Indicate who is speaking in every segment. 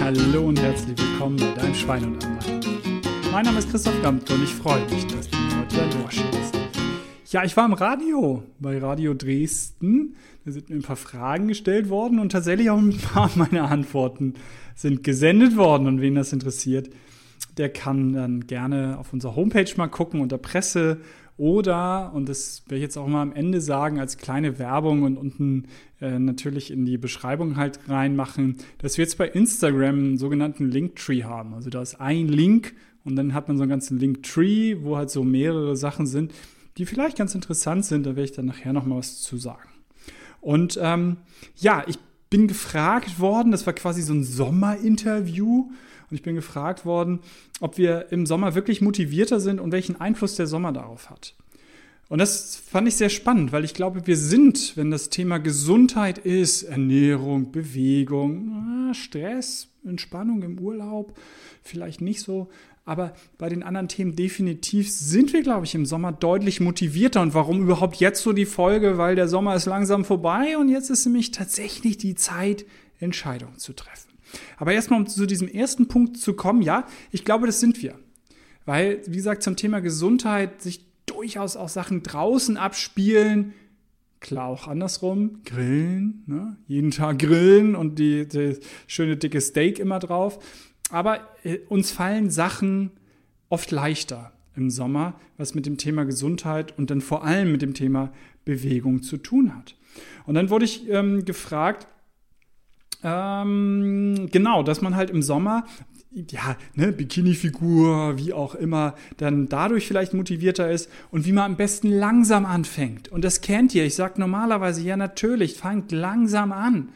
Speaker 1: Hallo und herzlich willkommen bei deinem Schwein und Anwalt. Mein Name ist Christoph Gamt und ich freue mich, dass du heute da durchschaust. Ja, ich war im Radio, bei Radio Dresden. Da sind mir ein paar Fragen gestellt worden und tatsächlich auch ein paar meiner Antworten sind gesendet worden. Und wen das interessiert, der kann dann gerne auf unserer Homepage mal gucken unter Presse oder, und das werde ich jetzt auch mal am Ende sagen, als kleine Werbung und unten äh, natürlich in die Beschreibung halt reinmachen, dass wir jetzt bei Instagram einen sogenannten Linktree haben. Also da ist ein Link und dann hat man so einen ganzen Linktree, wo halt so mehrere Sachen sind, die vielleicht ganz interessant sind. Da werde ich dann nachher noch mal was zu sagen. Und ähm, ja, ich bin gefragt worden, das war quasi so ein Sommerinterview und ich bin gefragt worden, ob wir im Sommer wirklich motivierter sind und welchen Einfluss der Sommer darauf hat. Und das fand ich sehr spannend, weil ich glaube, wir sind, wenn das Thema Gesundheit ist, Ernährung, Bewegung, Stress, Entspannung im Urlaub, vielleicht nicht so, aber bei den anderen Themen definitiv sind wir, glaube ich, im Sommer deutlich motivierter. Und warum überhaupt jetzt so die Folge? Weil der Sommer ist langsam vorbei und jetzt ist nämlich tatsächlich die Zeit, Entscheidungen zu treffen. Aber erstmal, um zu diesem ersten Punkt zu kommen, ja, ich glaube, das sind wir. Weil, wie gesagt, zum Thema Gesundheit sich durchaus auch Sachen draußen abspielen, klar auch andersrum, grillen, ne? jeden Tag grillen und die, die schöne dicke Steak immer drauf. Aber äh, uns fallen Sachen oft leichter im Sommer, was mit dem Thema Gesundheit und dann vor allem mit dem Thema Bewegung zu tun hat. Und dann wurde ich ähm, gefragt, ähm, genau, dass man halt im Sommer ja, ne, Bikini-Figur, wie auch immer, dann dadurch vielleicht motivierter ist und wie man am besten langsam anfängt. Und das kennt ihr. Ich sage normalerweise, ja, natürlich, fangt langsam an.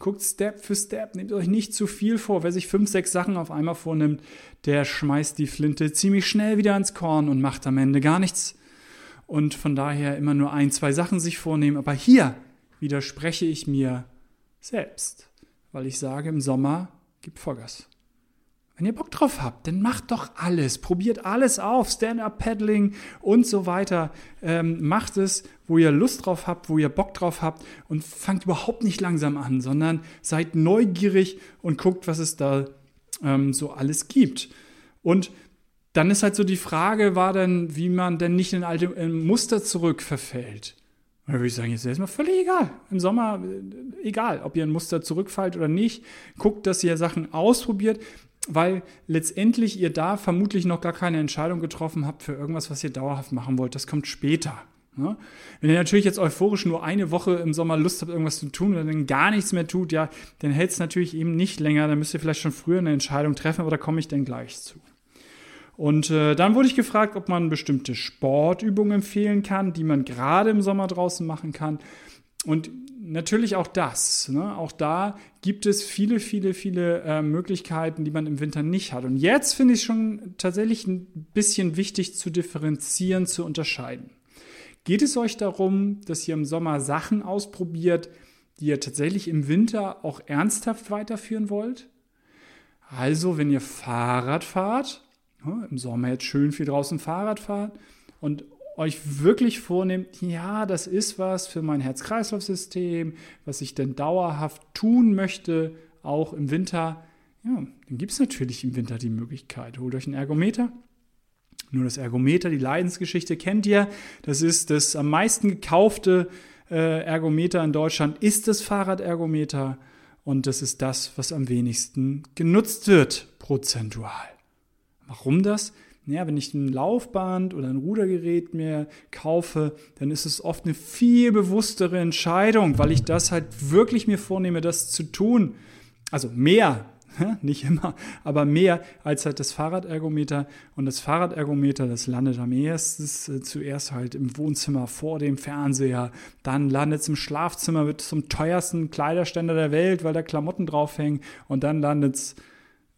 Speaker 1: Guckt Step für Step, nehmt euch nicht zu viel vor. Wer sich fünf, sechs Sachen auf einmal vornimmt, der schmeißt die Flinte ziemlich schnell wieder ins Korn und macht am Ende gar nichts. Und von daher immer nur ein, zwei Sachen sich vornehmen. Aber hier widerspreche ich mir selbst weil ich sage, im Sommer gibt Vollgas. Wenn ihr Bock drauf habt, dann macht doch alles, probiert alles auf, Stand-up-Paddling und so weiter. Ähm, macht es, wo ihr Lust drauf habt, wo ihr Bock drauf habt und fangt überhaupt nicht langsam an, sondern seid neugierig und guckt, was es da ähm, so alles gibt. Und dann ist halt so die Frage, war dann, wie man denn nicht in alte in Muster zurückverfällt. Da würde ich sagen, jetzt ist erstmal völlig egal. Im Sommer, äh, egal, ob ihr ein Muster zurückfallt oder nicht. Guckt, dass ihr Sachen ausprobiert, weil letztendlich ihr da vermutlich noch gar keine Entscheidung getroffen habt für irgendwas, was ihr dauerhaft machen wollt. Das kommt später. Ne? Wenn ihr natürlich jetzt euphorisch nur eine Woche im Sommer Lust habt, irgendwas zu tun oder dann gar nichts mehr tut, ja, dann hält es natürlich eben nicht länger. Dann müsst ihr vielleicht schon früher eine Entscheidung treffen, aber da komme ich dann gleich zu. Und äh, dann wurde ich gefragt, ob man bestimmte Sportübungen empfehlen kann, die man gerade im Sommer draußen machen kann. Und natürlich auch das. Ne? Auch da gibt es viele, viele, viele äh, Möglichkeiten, die man im Winter nicht hat. Und jetzt finde ich schon tatsächlich ein bisschen wichtig zu differenzieren, zu unterscheiden. Geht es euch darum, dass ihr im Sommer Sachen ausprobiert, die ihr tatsächlich im Winter auch ernsthaft weiterführen wollt? Also, wenn ihr Fahrrad fahrt, im Sommer jetzt schön viel draußen Fahrrad fahren und euch wirklich vornehmt, ja, das ist was für mein Herz-Kreislauf-System, was ich denn dauerhaft tun möchte, auch im Winter, ja, dann gibt es natürlich im Winter die Möglichkeit. Holt euch einen Ergometer. Nur das Ergometer, die Leidensgeschichte kennt ihr. Das ist das am meisten gekaufte äh, Ergometer in Deutschland, ist das Fahrradergometer. Und das ist das, was am wenigsten genutzt wird, prozentual. Warum das? Naja, wenn ich ein Laufband oder ein Rudergerät mir kaufe, dann ist es oft eine viel bewusstere Entscheidung, weil ich das halt wirklich mir vornehme, das zu tun. Also mehr, nicht immer, aber mehr als halt das Fahrradergometer. Und das Fahrradergometer, das landet am ersten äh, zuerst halt im Wohnzimmer vor dem Fernseher, dann landet es im Schlafzimmer, wird zum teuersten Kleiderständer der Welt, weil da Klamotten draufhängen und dann landet es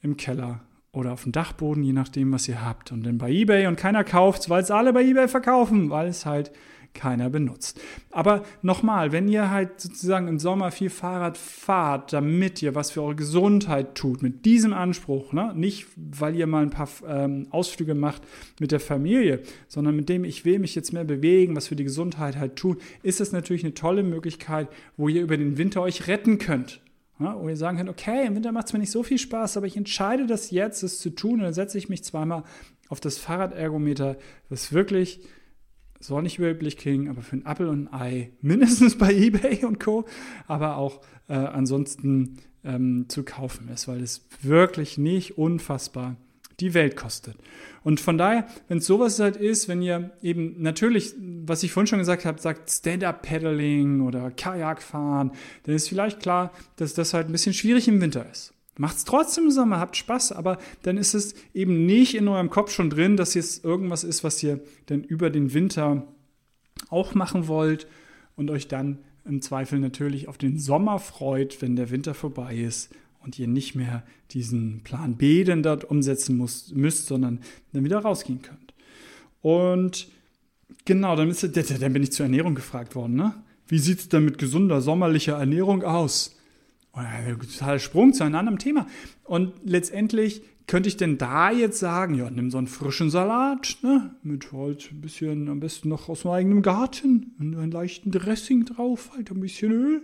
Speaker 1: im Keller oder auf dem Dachboden, je nachdem, was ihr habt. Und dann bei eBay und keiner kauft weil es alle bei eBay verkaufen, weil es halt keiner benutzt. Aber nochmal, wenn ihr halt sozusagen im Sommer viel Fahrrad fahrt, damit ihr was für eure Gesundheit tut, mit diesem Anspruch, ne? nicht weil ihr mal ein paar ähm, Ausflüge macht mit der Familie, sondern mit dem, ich will mich jetzt mehr bewegen, was für die Gesundheit halt tun, ist es natürlich eine tolle Möglichkeit, wo ihr über den Winter euch retten könnt. Ja, wo ihr sagen könnt, okay, im Winter macht es mir nicht so viel Spaß, aber ich entscheide das jetzt, es zu tun. Und dann setze ich mich zweimal auf das Fahrradergometer, was wirklich, soll nicht überheblich klingen, aber für ein Apple und ein Ei, mindestens bei Ebay und Co., aber auch äh, ansonsten ähm, zu kaufen ist, weil es wirklich nicht unfassbar die Welt kostet. Und von daher, wenn es sowas halt ist, wenn ihr eben natürlich, was ich vorhin schon gesagt habe, sagt Stand-Up-Paddling oder Kajak fahren, dann ist vielleicht klar, dass das halt ein bisschen schwierig im Winter ist. Macht es trotzdem im Sommer, habt Spaß, aber dann ist es eben nicht in eurem Kopf schon drin, dass jetzt irgendwas ist, was ihr dann über den Winter auch machen wollt und euch dann im Zweifel natürlich auf den Sommer freut, wenn der Winter vorbei ist und ihr nicht mehr diesen Plan B dann dort umsetzen muss, müsst, sondern dann wieder rausgehen könnt. Und genau, dann, ist, dann bin ich zur Ernährung gefragt worden. Ne? Wie sieht es denn mit gesunder sommerlicher Ernährung aus? Totaler Sprung zu einem anderen Thema. Und letztendlich könnte ich denn da jetzt sagen, ja, nimm so einen frischen Salat, ne, mit halt ein bisschen, am besten noch aus meinem eigenen Garten, und einen leichten Dressing drauf, halt ein bisschen Öl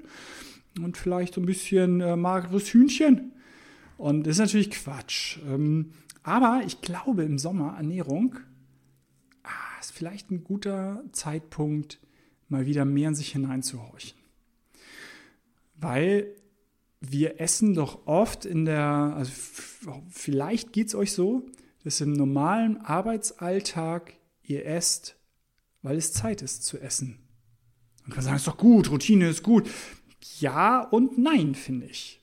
Speaker 1: und vielleicht so ein bisschen äh, mageres Hühnchen. Und das ist natürlich Quatsch. Ähm, aber ich glaube, im Sommer Ernährung ah, ist vielleicht ein guter Zeitpunkt, mal wieder mehr in sich hineinzuhorchen. Weil wir essen doch oft in der, also vielleicht geht es euch so, dass im normalen Arbeitsalltag ihr esst, weil es Zeit ist zu essen. Man kann sagen, ist doch gut, Routine ist gut. Ja und nein, finde ich.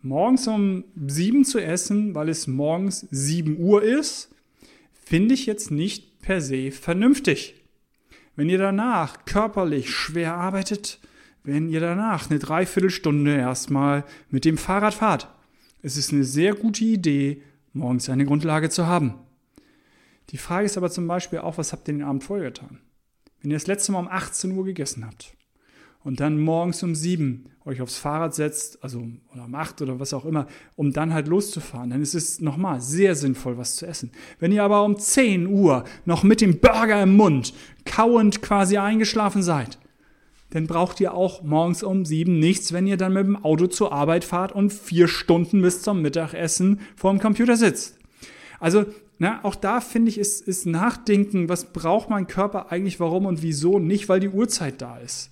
Speaker 1: Morgens um sieben zu essen, weil es morgens sieben Uhr ist, finde ich jetzt nicht per se vernünftig. Wenn ihr danach körperlich schwer arbeitet, wenn ihr danach eine Dreiviertelstunde erstmal mit dem Fahrrad fahrt, es ist eine sehr gute Idee, morgens eine Grundlage zu haben. Die Frage ist aber zum Beispiel auch, was habt ihr den Abend vorher getan? Wenn ihr das letzte Mal um 18 Uhr gegessen habt, und dann morgens um sieben euch aufs Fahrrad setzt, also oder um acht oder was auch immer, um dann halt loszufahren, dann ist es nochmal sehr sinnvoll, was zu essen. Wenn ihr aber um 10 Uhr noch mit dem Burger im Mund, kauend quasi eingeschlafen seid, dann braucht ihr auch morgens um sieben nichts, wenn ihr dann mit dem Auto zur Arbeit fahrt und vier Stunden bis zum Mittagessen vor dem Computer sitzt. Also na, auch da finde ich, ist, ist Nachdenken, was braucht mein Körper eigentlich, warum und wieso, nicht weil die Uhrzeit da ist.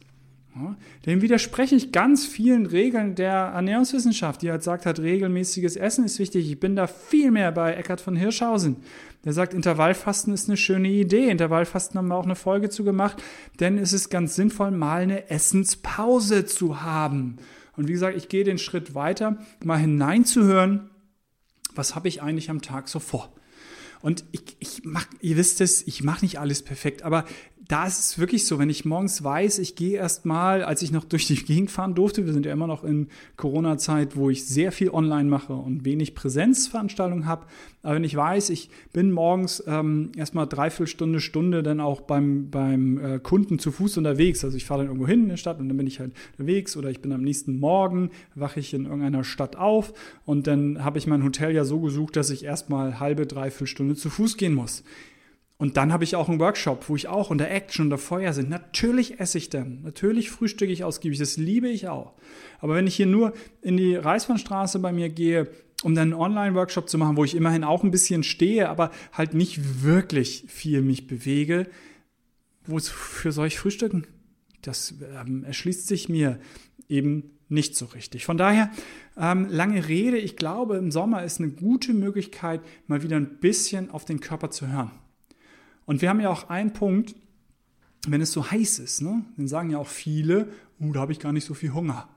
Speaker 1: Dem widerspreche ich ganz vielen Regeln der Ernährungswissenschaft, die halt sagt hat, regelmäßiges Essen ist wichtig. Ich bin da viel mehr bei Eckhard von Hirschhausen. Der sagt, Intervallfasten ist eine schöne Idee. Intervallfasten haben wir auch eine Folge zu gemacht, denn es ist ganz sinnvoll, mal eine Essenspause zu haben. Und wie gesagt, ich gehe den Schritt weiter, mal hineinzuhören, was habe ich eigentlich am Tag so vor. Und ich, ich mach, ihr wisst es, ich mache nicht alles perfekt, aber da ist es wirklich so, wenn ich morgens weiß, ich gehe erst mal, als ich noch durch die Gegend fahren durfte, wir sind ja immer noch in Corona-Zeit, wo ich sehr viel online mache und wenig Präsenzveranstaltungen habe, aber wenn ich weiß, ich bin morgens ähm, erstmal dreiviertel Stunde, Stunde dann auch beim, beim äh, Kunden zu Fuß unterwegs, also ich fahre dann irgendwo hin in der Stadt und dann bin ich halt unterwegs oder ich bin am nächsten Morgen, wache ich in irgendeiner Stadt auf und dann habe ich mein Hotel ja so gesucht, dass ich erstmal halbe, dreiviertel Stunde zu Fuß gehen muss. Und dann habe ich auch einen Workshop, wo ich auch unter Action, unter Feuer sind. Natürlich esse ich dann. Natürlich frühstücke ich ausgiebig. Das liebe ich auch. Aber wenn ich hier nur in die Reichsbahnstraße bei mir gehe, um dann einen Online-Workshop zu machen, wo ich immerhin auch ein bisschen stehe, aber halt nicht wirklich viel mich bewege, wofür soll ich frühstücken? Das ähm, erschließt sich mir eben nicht so richtig. Von daher, ähm, lange Rede, ich glaube, im Sommer ist eine gute Möglichkeit, mal wieder ein bisschen auf den Körper zu hören. Und wir haben ja auch einen Punkt, wenn es so heiß ist, ne, dann sagen ja auch viele, uh, da habe ich gar nicht so viel Hunger.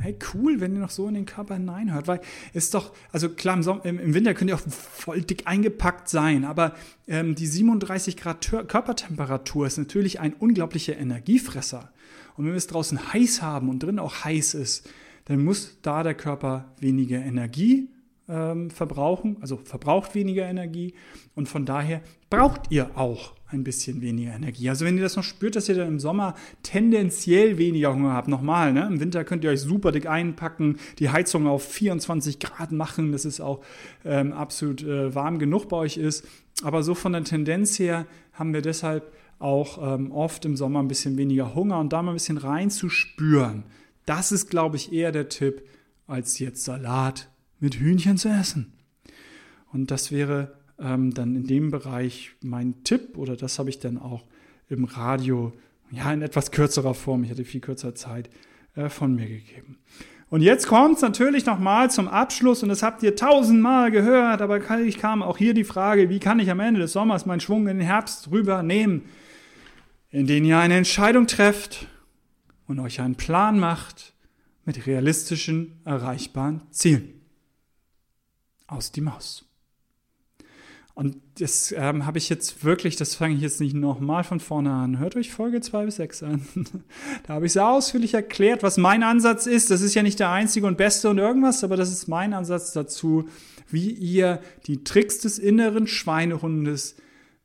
Speaker 1: Hey, cool, wenn ihr noch so in den Körper hineinhört, weil es ist doch, also klar, im, Sommer, im, Winter könnt ihr auch voll dick eingepackt sein, aber ähm, die 37 Grad Körpertemperatur ist natürlich ein unglaublicher Energiefresser. Und wenn wir es draußen heiß haben und drin auch heiß ist, dann muss da der Körper weniger Energie ähm, verbrauchen, also verbraucht weniger Energie und von daher braucht ihr auch ein bisschen weniger Energie. Also wenn ihr das noch spürt, dass ihr dann im Sommer tendenziell weniger Hunger habt, nochmal, ne? im Winter könnt ihr euch super dick einpacken, die Heizung auf 24 Grad machen, dass es auch ähm, absolut äh, warm genug bei euch ist. Aber so von der Tendenz her haben wir deshalb auch ähm, oft im Sommer ein bisschen weniger Hunger und da mal ein bisschen reinzuspüren. Das ist, glaube ich, eher der Tipp, als jetzt Salat mit Hühnchen zu essen. Und das wäre ähm, dann in dem Bereich mein Tipp oder das habe ich dann auch im Radio, ja, in etwas kürzerer Form, ich hatte viel kürzer Zeit, äh, von mir gegeben. Und jetzt kommt es natürlich nochmal zum Abschluss, und das habt ihr tausendmal gehört, aber ich kam auch hier die Frage, wie kann ich am Ende des Sommers meinen Schwung in den Herbst rübernehmen, in den ihr eine Entscheidung trefft und euch einen Plan macht mit realistischen, erreichbaren Zielen. Aus die Maus. Und das ähm, habe ich jetzt wirklich, das fange ich jetzt nicht nochmal von vorne an. Hört euch Folge 2 bis 6 an. da habe ich sehr ausführlich erklärt, was mein Ansatz ist. Das ist ja nicht der einzige und beste und irgendwas, aber das ist mein Ansatz dazu, wie ihr die Tricks des inneren Schweinehundes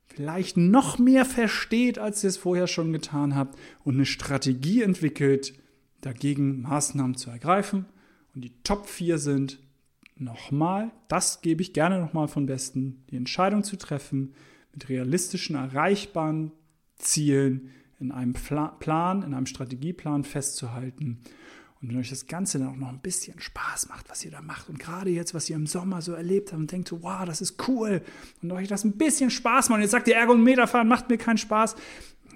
Speaker 1: vielleicht noch mehr versteht, als ihr es vorher schon getan habt und eine Strategie entwickelt, dagegen Maßnahmen zu ergreifen. Und die Top 4 sind nochmal, das gebe ich gerne nochmal von Besten, die Entscheidung zu treffen, mit realistischen, erreichbaren Zielen in einem Plan, in einem Strategieplan festzuhalten. Und wenn euch das Ganze dann auch noch ein bisschen Spaß macht, was ihr da macht, und gerade jetzt, was ihr im Sommer so erlebt habt und denkt wow, das ist cool, und euch das ein bisschen Spaß macht, und jetzt sagt ihr, Ergometerfahren macht mir keinen Spaß,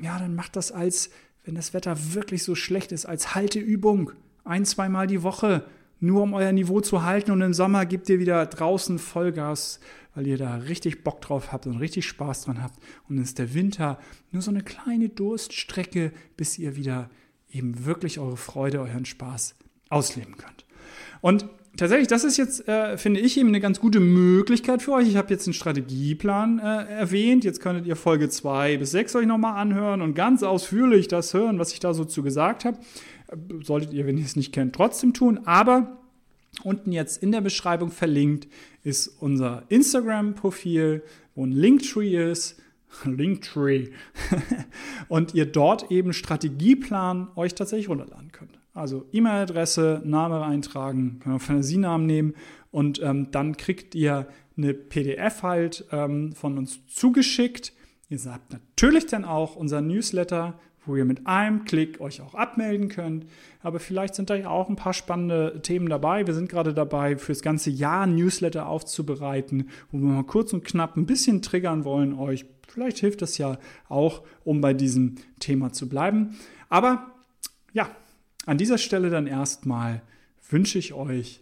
Speaker 1: ja, dann macht das als, wenn das Wetter wirklich so schlecht ist, als Halteübung. Ein, zweimal die Woche nur um euer Niveau zu halten und im Sommer gebt ihr wieder draußen Vollgas, weil ihr da richtig Bock drauf habt und richtig Spaß dran habt. Und dann ist der Winter nur so eine kleine Durststrecke, bis ihr wieder eben wirklich eure Freude, euren Spaß ausleben könnt. Und tatsächlich, das ist jetzt, äh, finde ich, eben eine ganz gute Möglichkeit für euch. Ich habe jetzt einen Strategieplan äh, erwähnt. Jetzt könntet ihr Folge 2 bis 6 euch nochmal anhören und ganz ausführlich das hören, was ich da so zu gesagt habe. Solltet ihr, wenn ihr es nicht kennt, trotzdem tun. Aber unten jetzt in der Beschreibung verlinkt ist unser Instagram-Profil, wo ein Linktree ist. Linktree. und ihr dort eben Strategieplan euch tatsächlich runterladen könnt. Also E-Mail-Adresse, Name eintragen, Fantasienamen nehmen und ähm, dann kriegt ihr eine PDF halt ähm, von uns zugeschickt. Ihr habt natürlich dann auch unser Newsletter wo ihr mit einem Klick euch auch abmelden könnt. Aber vielleicht sind da ja auch ein paar spannende Themen dabei. Wir sind gerade dabei, fürs ganze Jahr Newsletter aufzubereiten, wo wir mal kurz und knapp ein bisschen triggern wollen euch. Vielleicht hilft das ja auch, um bei diesem Thema zu bleiben. Aber ja, an dieser Stelle dann erstmal wünsche ich euch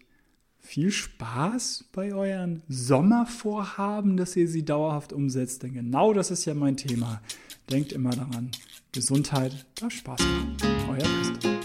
Speaker 1: viel Spaß bei euren Sommervorhaben, dass ihr sie dauerhaft umsetzt. Denn genau das ist ja mein Thema. Denkt immer daran, Gesundheit darf Spaß machen. Euer